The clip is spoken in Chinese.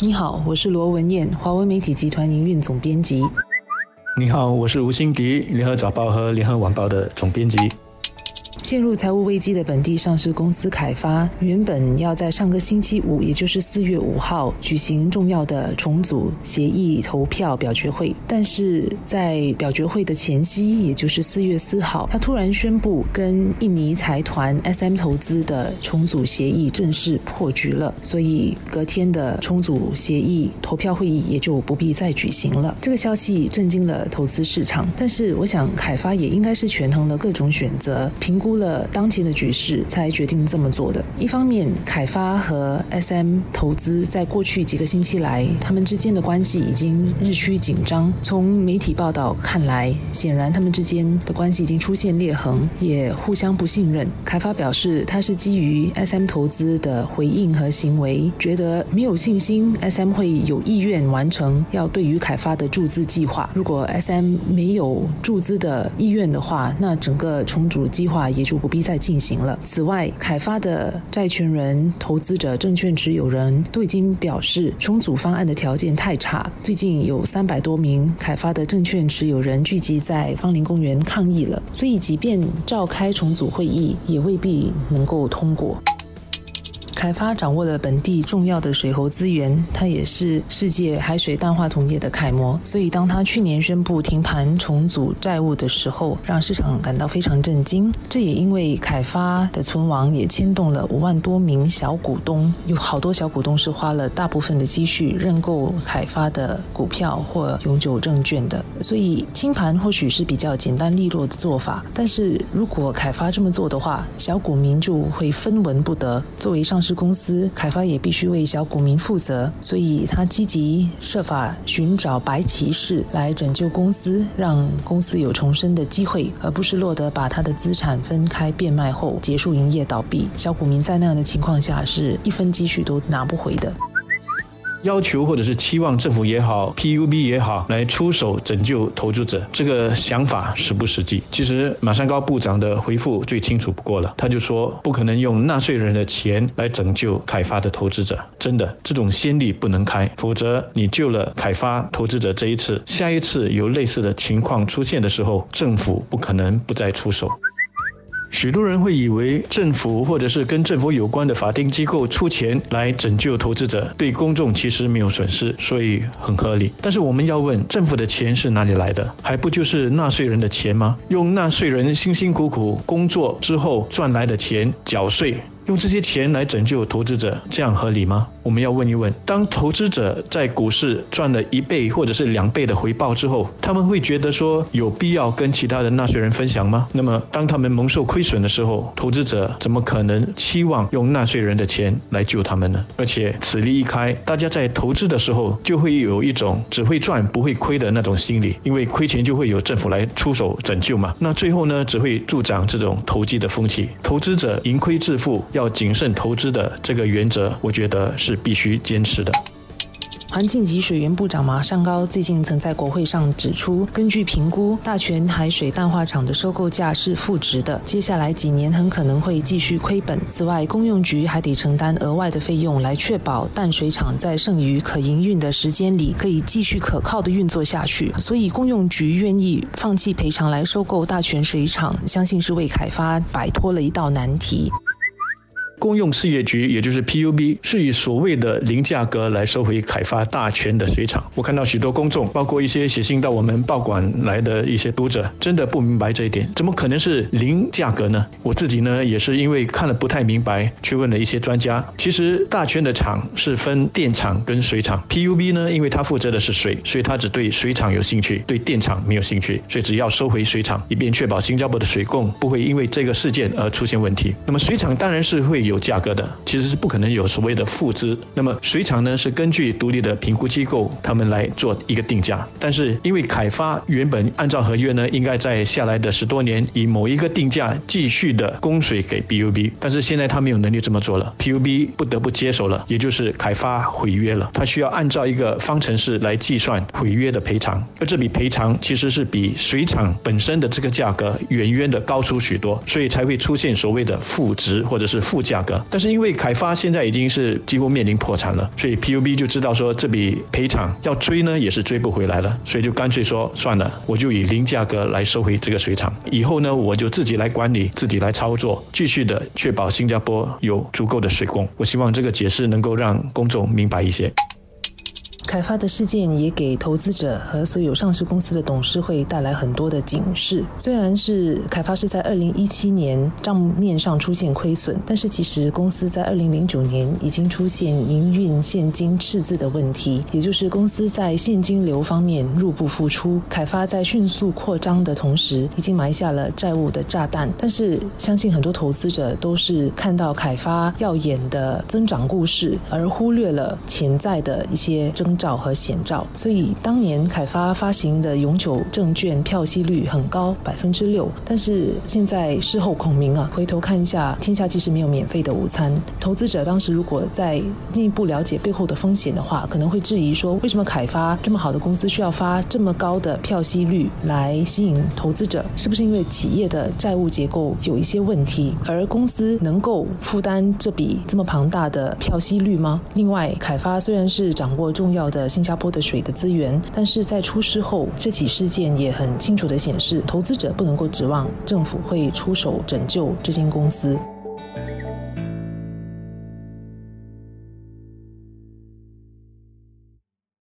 你好，我是罗文燕，华为媒体集团营运总编辑。你好，我是吴欣迪，联合早报和联合晚报的总编辑。陷入财务危机的本地上市公司凯发，原本要在上个星期五，也就是四月五号举行重要的重组协议投票表决会，但是在表决会的前夕，也就是四月四号，他突然宣布跟印尼财团 SM 投资的重组协议正式破局了，所以隔天的重组协议投票会议也就不必再举行了。这个消息震惊了投资市场，但是我想凯发也应该是权衡了各种选择，评估。了当前的局势，才决定这么做的。一方面，凯发和 SM 投资在过去几个星期来，他们之间的关系已经日趋紧张。从媒体报道看来，显然他们之间的关系已经出现裂痕，也互相不信任。凯发表示，他是基于 SM 投资的回应和行为，觉得没有信心 SM 会有意愿完成要对于凯发的注资计划。如果 SM 没有注资的意愿的话，那整个重组计划也。就不必再进行了。此外，凯发的债权人、投资者、证券持有人都已经表示，重组方案的条件太差。最近有三百多名凯发的证券持有人聚集在芳林公园抗议了，所以即便召开重组会议，也未必能够通过。凯发掌握了本地重要的水喉资源，它也是世界海水淡化同业的楷模。所以，当他去年宣布停盘重组债务的时候，让市场感到非常震惊。这也因为凯发的存亡也牵动了五万多名小股东，有好多小股东是花了大部分的积蓄认购凯发的股票或永久证券的。所以，清盘或许是比较简单利落的做法。但是如果凯发这么做的话，小股民就会分文不得。作为上是公司，凯发也必须为小股民负责，所以他积极设法寻找白骑士来拯救公司，让公司有重生的机会，而不是落得把他的资产分开变卖后结束营业倒闭。小股民在那样的情况下，是一分积蓄都拿不回的。要求或者是期望政府也好，PUB 也好，来出手拯救投资者，这个想法实不实际？其实马山高部长的回复最清楚不过了，他就说不可能用纳税人的钱来拯救凯发的投资者，真的这种先例不能开，否则你救了凯发投资者这一次，下一次有类似的情况出现的时候，政府不可能不再出手。许多人会以为政府或者是跟政府有关的法定机构出钱来拯救投资者，对公众其实没有损失，所以很合理。但是我们要问，政府的钱是哪里来的？还不就是纳税人的钱吗？用纳税人辛辛苦苦工作之后赚来的钱缴税。用这些钱来拯救投资者，这样合理吗？我们要问一问：当投资者在股市赚了一倍或者是两倍的回报之后，他们会觉得说有必要跟其他的纳税人分享吗？那么，当他们蒙受亏损的时候，投资者怎么可能期望用纳税人的钱来救他们呢？而且，此例一开，大家在投资的时候就会有一种只会赚不会亏的那种心理，因为亏钱就会有政府来出手拯救嘛。那最后呢，只会助长这种投机的风气，投资者盈亏自负。要谨慎投资的这个原则，我觉得是必须坚持的。环境及水源部长马尚高最近曾在国会上指出，根据评估，大泉海水淡化厂的收购价是负值的，接下来几年很可能会继续亏本。此外，公用局还得承担额外的费用，来确保淡水厂在剩余可营运的时间里，可以继续可靠的运作下去。所以，公用局愿意放弃赔偿来收购大泉水厂，相信是为凯发摆脱了一道难题。公用事业局，也就是 PUB，是以所谓的零价格来收回凯发大泉的水厂。我看到许多公众，包括一些写信到我们报馆来的一些读者，真的不明白这一点，怎么可能是零价格呢？我自己呢，也是因为看了不太明白，去问了一些专家。其实大泉的厂是分电厂跟水厂，PUB 呢，因为它负责的是水，所以它只对水厂有兴趣，对电厂没有兴趣，所以只要收回水厂，以便确保新加坡的水供不会因为这个事件而出现问题。那么水厂当然是会有。价格的其实是不可能有所谓的负资。那么水厂呢是根据独立的评估机构他们来做一个定价。但是因为凯发原本按照合约呢，应该在下来的十多年以某一个定价继续的供水给 BUB，但是现在他没有能力这么做了，PUB 不得不接手了，也就是凯发毁约了。他需要按照一个方程式来计算毁约的赔偿，而这笔赔偿其实是比水厂本身的这个价格远远的高出许多，所以才会出现所谓的负值或者是负价。价格。但是因为凯发现在已经是几乎面临破产了，所以 PUB 就知道说这笔赔偿要追呢也是追不回来了，所以就干脆说算了，我就以零价格来收回这个水厂，以后呢我就自己来管理，自己来操作，继续的确保新加坡有足够的水供。我希望这个解释能够让公众明白一些。凯发的事件也给投资者和所有上市公司的董事会带来很多的警示。虽然是凯发是在二零一七年账面上出现亏损，但是其实公司在二零零九年已经出现营运现金赤字的问题，也就是公司在现金流方面入不敷出。凯发在迅速扩张的同时，已经埋下了债务的炸弹。但是相信很多投资者都是看到凯发耀眼的增长故事，而忽略了潜在的一些争征。兆和险兆，所以当年凯发发行的永久证券票息率很高，百分之六。但是现在事后孔明啊，回头看一下，天下其实没有免费的午餐。投资者当时如果在进一步了解背后的风险的话，可能会质疑说，为什么凯发这么好的公司需要发这么高的票息率来吸引投资者？是不是因为企业的债务结构有一些问题，而公司能够负担这笔这么庞大的票息率吗？另外，凯发虽然是掌握重要的新加坡的水的资源，但是在出事后，这起事件也很清楚的显示，投资者不能够指望政府会出手拯救这间公司。